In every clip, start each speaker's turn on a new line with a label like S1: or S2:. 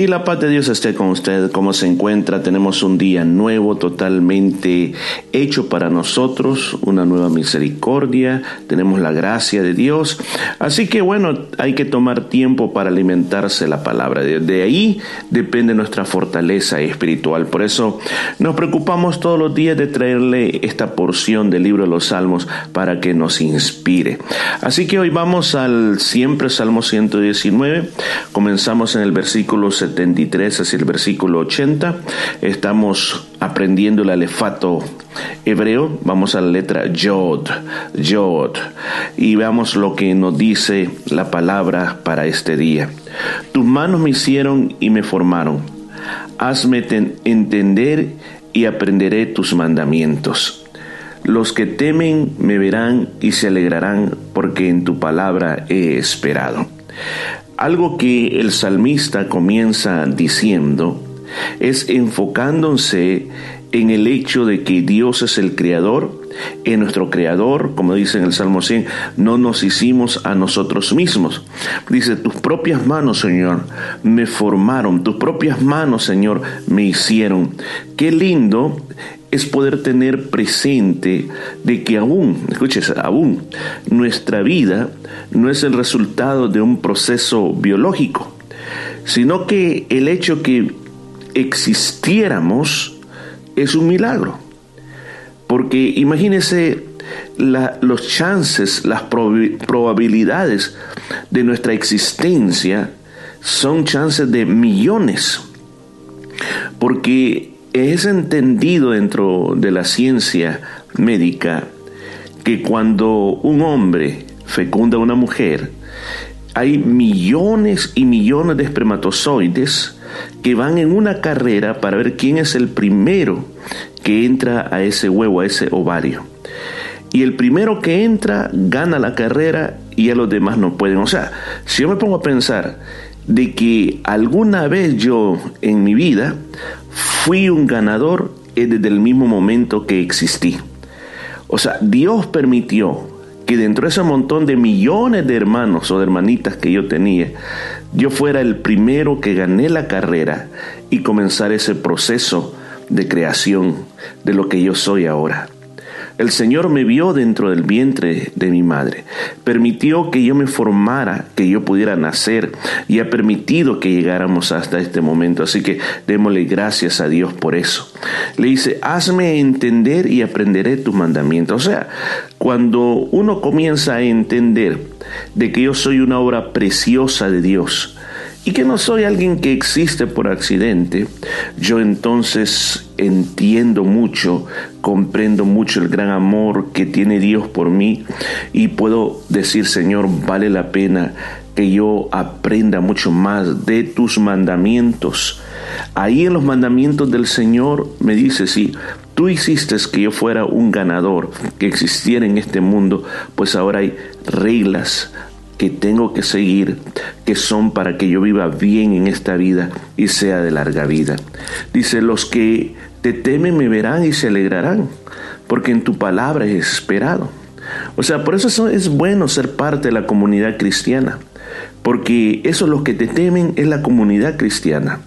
S1: Y la paz de Dios esté con usted, como se encuentra. Tenemos un día nuevo, totalmente hecho para nosotros, una nueva misericordia. Tenemos la gracia de Dios. Así que bueno, hay que tomar tiempo para alimentarse la palabra. De ahí depende nuestra fortaleza espiritual. Por eso nos preocupamos todos los días de traerle esta porción del libro de los Salmos para que nos inspire. Así que hoy vamos al siempre Salmo 119. Comenzamos en el versículo 73 hacia el versículo 80. Estamos aprendiendo el alefato hebreo. Vamos a la letra Yod, Yod. Y veamos lo que nos dice la palabra para este día. Tus manos me hicieron y me formaron. Hazme entender y aprenderé tus mandamientos. Los que temen me verán y se alegrarán porque en tu palabra he esperado. Algo que el salmista comienza diciendo es enfocándose en el hecho de que Dios es el creador, en nuestro creador, como dice en el Salmo 100, no nos hicimos a nosotros mismos. Dice, tus propias manos, Señor, me formaron, tus propias manos, Señor, me hicieron. Qué lindo es poder tener presente de que aún, escuches, aún nuestra vida no es el resultado de un proceso biológico, sino que el hecho que existiéramos es un milagro. Porque imagínese los chances, las probabilidades de nuestra existencia son chances de millones. Porque es entendido dentro de la ciencia médica que cuando un hombre fecunda a una mujer, hay millones y millones de espermatozoides que van en una carrera para ver quién es el primero que entra a ese huevo, a ese ovario. Y el primero que entra gana la carrera y a los demás no pueden. O sea, si yo me pongo a pensar de que alguna vez yo en mi vida fui un ganador desde el mismo momento que existí. O sea, Dios permitió que dentro de ese montón de millones de hermanos o de hermanitas que yo tenía, yo fuera el primero que gané la carrera y comenzar ese proceso de creación de lo que yo soy ahora. El Señor me vio dentro del vientre de mi madre, permitió que yo me formara, que yo pudiera nacer y ha permitido que llegáramos hasta este momento. Así que démosle gracias a Dios por eso. Le dice, hazme entender y aprenderé tu mandamiento. O sea, cuando uno comienza a entender de que yo soy una obra preciosa de Dios, y que no soy alguien que existe por accidente, yo entonces entiendo mucho, comprendo mucho el gran amor que tiene Dios por mí y puedo decir, Señor, vale la pena que yo aprenda mucho más de tus mandamientos. Ahí en los mandamientos del Señor me dice, si tú hiciste que yo fuera un ganador, que existiera en este mundo, pues ahora hay reglas, que tengo que seguir, que son para que yo viva bien en esta vida y sea de larga vida. Dice, los que te temen me verán y se alegrarán, porque en tu palabra es esperado. O sea, por eso es bueno ser parte de la comunidad cristiana, porque eso los que te temen es la comunidad cristiana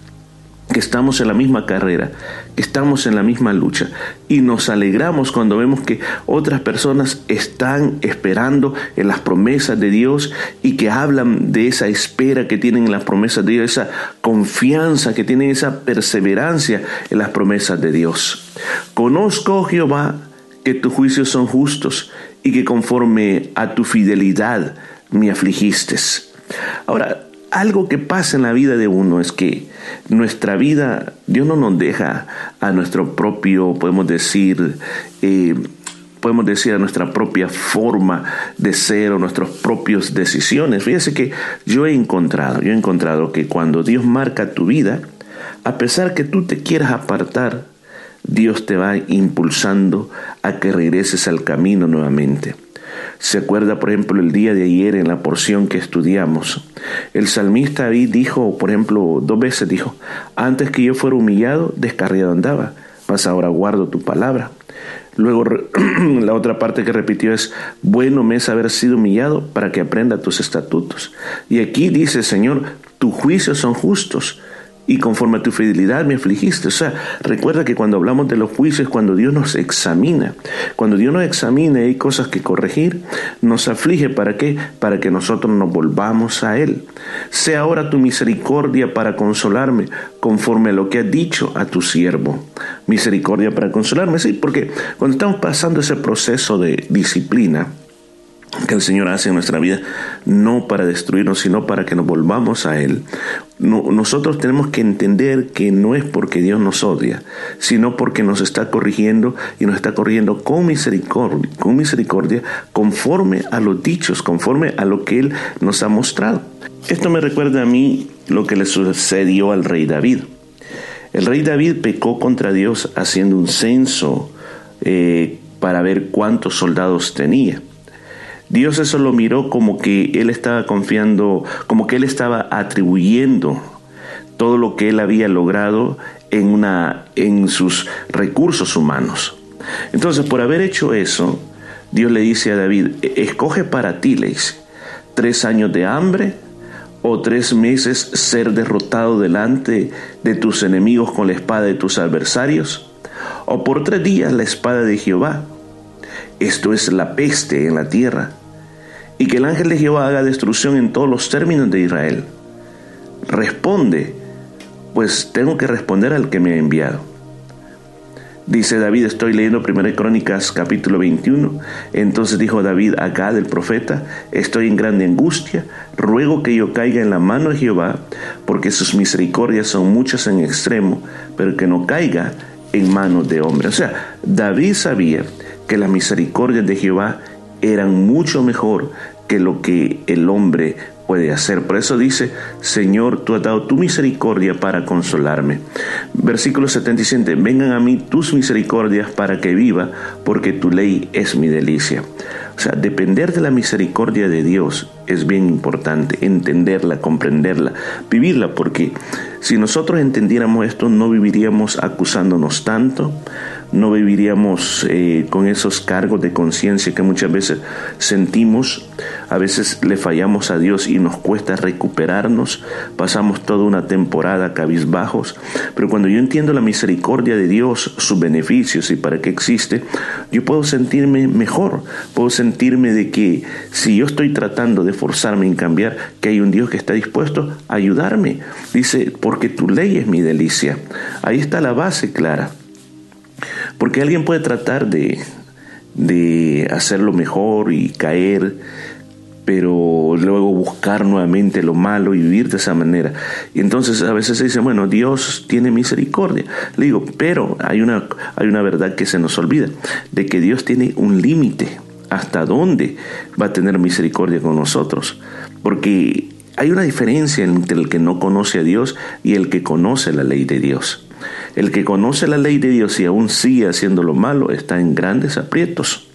S1: que estamos en la misma carrera, que estamos en la misma lucha y nos alegramos cuando vemos que otras personas están esperando en las promesas de Dios y que hablan de esa espera que tienen en las promesas de Dios, esa confianza que tienen, esa perseverancia en las promesas de Dios. Conozco, Jehová, que tus juicios son justos y que conforme a tu fidelidad me afligiste. Ahora, algo que pasa en la vida de uno es que nuestra vida, Dios no nos deja a nuestro propio, podemos decir, eh, podemos decir a nuestra propia forma de ser o nuestras propias decisiones. Fíjese que yo he encontrado, yo he encontrado que cuando Dios marca tu vida, a pesar que tú te quieras apartar, Dios te va impulsando a que regreses al camino nuevamente. Se acuerda, por ejemplo, el día de ayer en la porción que estudiamos. El salmista ahí dijo, por ejemplo, dos veces dijo, antes que yo fuera humillado, descarriado andaba, mas ahora guardo tu palabra. Luego la otra parte que repitió es, bueno me es haber sido humillado para que aprenda tus estatutos. Y aquí dice, Señor, tus juicios son justos y conforme a tu fidelidad me afligiste. O sea, recuerda que cuando hablamos de los juicios, cuando Dios nos examina, cuando Dios nos examina hay cosas que corregir, nos aflige para qué? Para que nosotros nos volvamos a Él. Sea ahora tu misericordia para consolarme, conforme a lo que has dicho a tu siervo. Misericordia para consolarme, sí, porque cuando estamos pasando ese proceso de disciplina, que el Señor hace en nuestra vida, no para destruirnos, sino para que nos volvamos a Él. nosotros tenemos que entender que no es porque Dios nos odia, sino porque nos está corrigiendo y nos está corrigiendo con misericordia, con misericordia, conforme a los dichos, conforme a lo que Él nos ha mostrado. Esto me recuerda a mí lo que le sucedió al rey David. El rey David pecó contra Dios haciendo un censo eh, para ver cuántos soldados tenía. Dios eso lo miró como que él estaba confiando, como que él estaba atribuyendo todo lo que él había logrado en, una, en sus recursos humanos. Entonces, por haber hecho eso, Dios le dice a David, e-, escoge para ti, le tres años de hambre o tres meses ser derrotado delante de tus enemigos con la espada de tus adversarios, o por tres días la espada de Jehová esto es la peste en la tierra, y que el ángel de Jehová haga destrucción en todos los términos de Israel. Responde, pues tengo que responder al que me ha enviado. Dice David, estoy leyendo 1 Crónicas capítulo 21. Entonces dijo David acá del profeta, estoy en grande angustia, ruego que yo caiga en la mano de Jehová, porque sus misericordias son muchas en extremo, pero que no caiga en manos de hombre. O sea, David sabía que las misericordias de Jehová eran mucho mejor que lo que el hombre puede hacer. Por eso dice, Señor, tú has dado tu misericordia para consolarme. Versículo 77, vengan a mí tus misericordias para que viva, porque tu ley es mi delicia. O sea, depender de la misericordia de Dios es bien importante, entenderla, comprenderla, vivirla, porque si nosotros entendiéramos esto, no viviríamos acusándonos tanto, no viviríamos eh, con esos cargos de conciencia que muchas veces sentimos, a veces le fallamos a Dios y nos cuesta recuperarnos, pasamos toda una temporada cabizbajos, pero cuando yo entiendo la misericordia de Dios, sus beneficios y para qué existe, yo puedo sentirme mejor, puedo sentirme de que si yo estoy tratando de forzarme en cambiar, que hay un Dios que está dispuesto a ayudarme. Dice, porque tu ley es mi delicia. Ahí está la base clara. Porque alguien puede tratar de, de hacerlo mejor y caer, pero luego buscar nuevamente lo malo y vivir de esa manera. Y entonces a veces se dice, bueno, Dios tiene misericordia. Le digo, pero hay una, hay una verdad que se nos olvida, de que Dios tiene un límite hasta dónde va a tener misericordia con nosotros. Porque hay una diferencia entre el que no conoce a Dios y el que conoce la ley de Dios. El que conoce la ley de Dios y aún sigue haciendo lo malo está en grandes aprietos.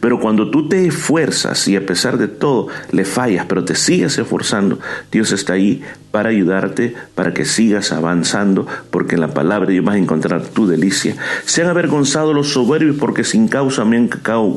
S1: Pero cuando tú te esfuerzas y a pesar de todo le fallas, pero te sigues esforzando, Dios está ahí para ayudarte, para que sigas avanzando, porque en la palabra de Dios vas a encontrar tu delicia. Se han avergonzado los soberbios porque sin causa me han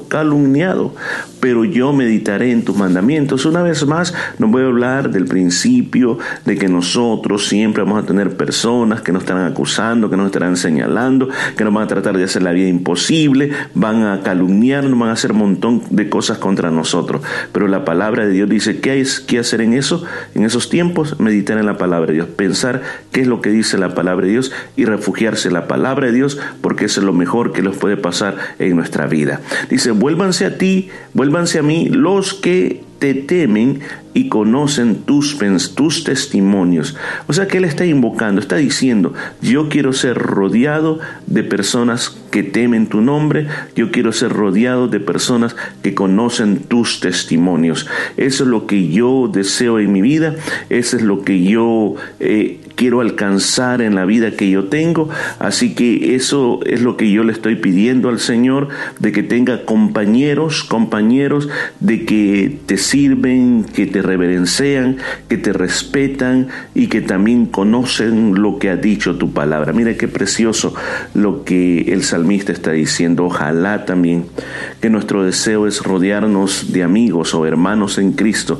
S1: calumniado, pero yo meditaré en tus mandamientos. Una vez más, no voy a hablar del principio de que nosotros siempre vamos a tener personas que nos estarán acusando, que nos estarán señalando, que nos van a tratar de hacer la vida imposible, van a calumniarnos, van a hacer un montón de cosas contra nosotros. Pero la palabra de Dios dice, ¿qué hay que hacer en eso? En esos tiempos, meditar en la palabra de Dios, pensar qué es lo que dice la palabra de Dios y refugiarse en la palabra de Dios porque es lo mejor que les puede pasar en nuestra vida. Dice, vuélvanse a ti, vuélvanse a mí los que te temen y conocen tus, tus testimonios. O sea que Él está invocando, está diciendo, yo quiero ser rodeado de personas que temen tu nombre, yo quiero ser rodeado de personas que conocen tus testimonios. Eso es lo que yo deseo en mi vida, eso es lo que yo eh, quiero alcanzar en la vida que yo tengo. Así que eso es lo que yo le estoy pidiendo al Señor, de que tenga compañeros, compañeros, de que te sirven, que te reverencian, que te respetan y que también conocen lo que ha dicho tu palabra. Mira qué precioso lo que el salmista está diciendo. Ojalá también que nuestro deseo es rodearnos de amigos o hermanos en Cristo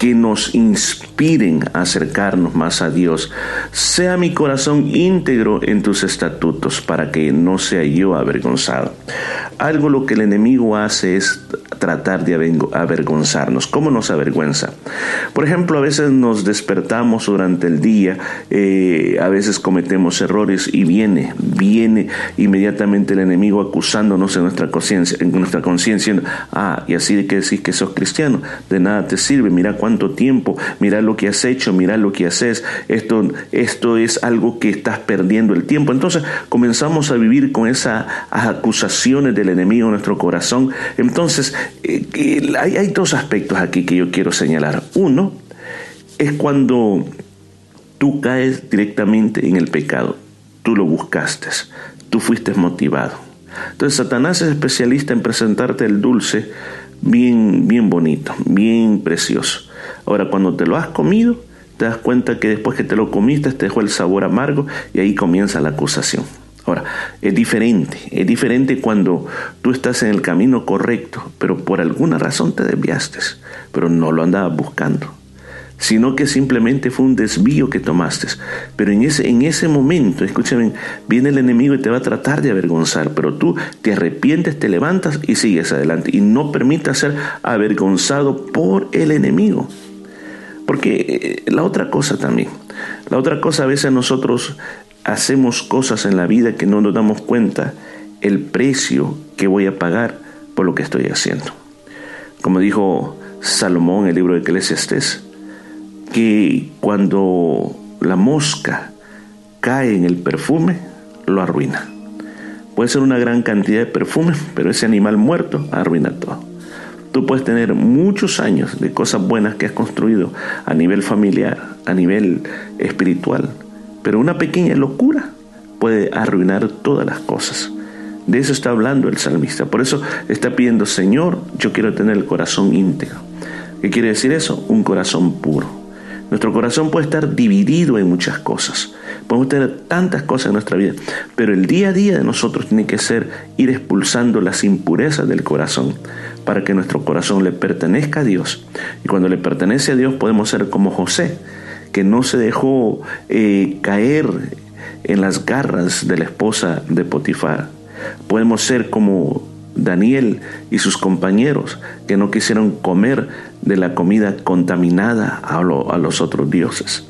S1: que nos inspiren a acercarnos más a Dios. Sea mi corazón íntegro en tus estatutos para que no sea yo avergonzado. Algo lo que el enemigo hace es tratar de avergonzarnos. ¿Cómo nos avergüenza? Por ejemplo, a veces nos despertamos durante el día, eh, a veces cometemos errores y viene, viene inmediatamente el enemigo acusándonos en nuestra conciencia, en nuestra conciencia, ah, y así de que decís que sos cristiano, de nada te sirve, mira cuánto tiempo, mira lo que has hecho, mira lo que haces, esto, esto es algo que estás perdiendo el tiempo. Entonces comenzamos a vivir con esas acusaciones del enemigo en nuestro corazón. Entonces eh, hay, dos aspectos aquí que yo quiero señalar. Uno es cuando tú caes directamente en el pecado. Tú lo buscaste, tú fuiste motivado. Entonces Satanás es especialista en presentarte el dulce bien, bien bonito, bien precioso. Ahora, cuando te lo has comido, te das cuenta que después que te lo comiste te dejó el sabor amargo y ahí comienza la acusación. Ahora, es diferente, es diferente cuando tú estás en el camino correcto, pero por alguna razón te desviaste, pero no lo andabas buscando, sino que simplemente fue un desvío que tomaste. Pero en ese, en ese momento, escúchame, viene el enemigo y te va a tratar de avergonzar, pero tú te arrepientes, te levantas y sigues adelante y no permitas ser avergonzado por el enemigo. Porque eh, la otra cosa también, la otra cosa a veces nosotros hacemos cosas en la vida que no nos damos cuenta el precio que voy a pagar por lo que estoy haciendo. Como dijo Salomón en el libro de Eclesiastes, que cuando la mosca cae en el perfume, lo arruina. Puede ser una gran cantidad de perfume, pero ese animal muerto arruina todo. Tú puedes tener muchos años de cosas buenas que has construido a nivel familiar, a nivel espiritual, pero una pequeña locura puede arruinar todas las cosas. De eso está hablando el salmista. Por eso está pidiendo, Señor, yo quiero tener el corazón íntegro. ¿Qué quiere decir eso? Un corazón puro. Nuestro corazón puede estar dividido en muchas cosas. Podemos tener tantas cosas en nuestra vida, pero el día a día de nosotros tiene que ser ir expulsando las impurezas del corazón para que nuestro corazón le pertenezca a Dios. Y cuando le pertenece a Dios podemos ser como José, que no se dejó eh, caer en las garras de la esposa de Potifar. Podemos ser como Daniel y sus compañeros que no quisieron comer de la comida contaminada a, los otros dioses.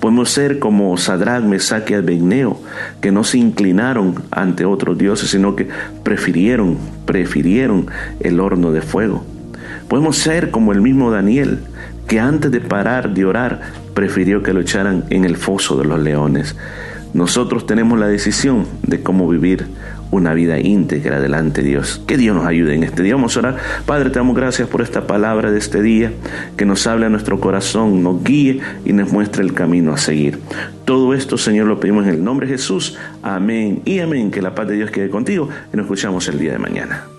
S1: Podemos ser como Sadrach, Mesach y Abednego, que no se inclinaron ante otros dioses, sino que prefirieron, prefirieron el horno de fuego. Podemos ser como el mismo Daniel, que antes de parar de orar prefirió que lo echaran en el foso de los leones. Nosotros tenemos la decisión de cómo vivir una vida íntegra delante de Dios. Que Dios nos ayude en este día. Vamos a orar. Padre, te damos gracias por esta palabra de este día, que nos hable a nuestro corazón, nos guíe y nos muestre el camino a seguir. Todo esto, Señor, lo pedimos en el nombre de Jesús. Amén y amén. Que la paz de Dios quede contigo y nos escuchamos el día de mañana.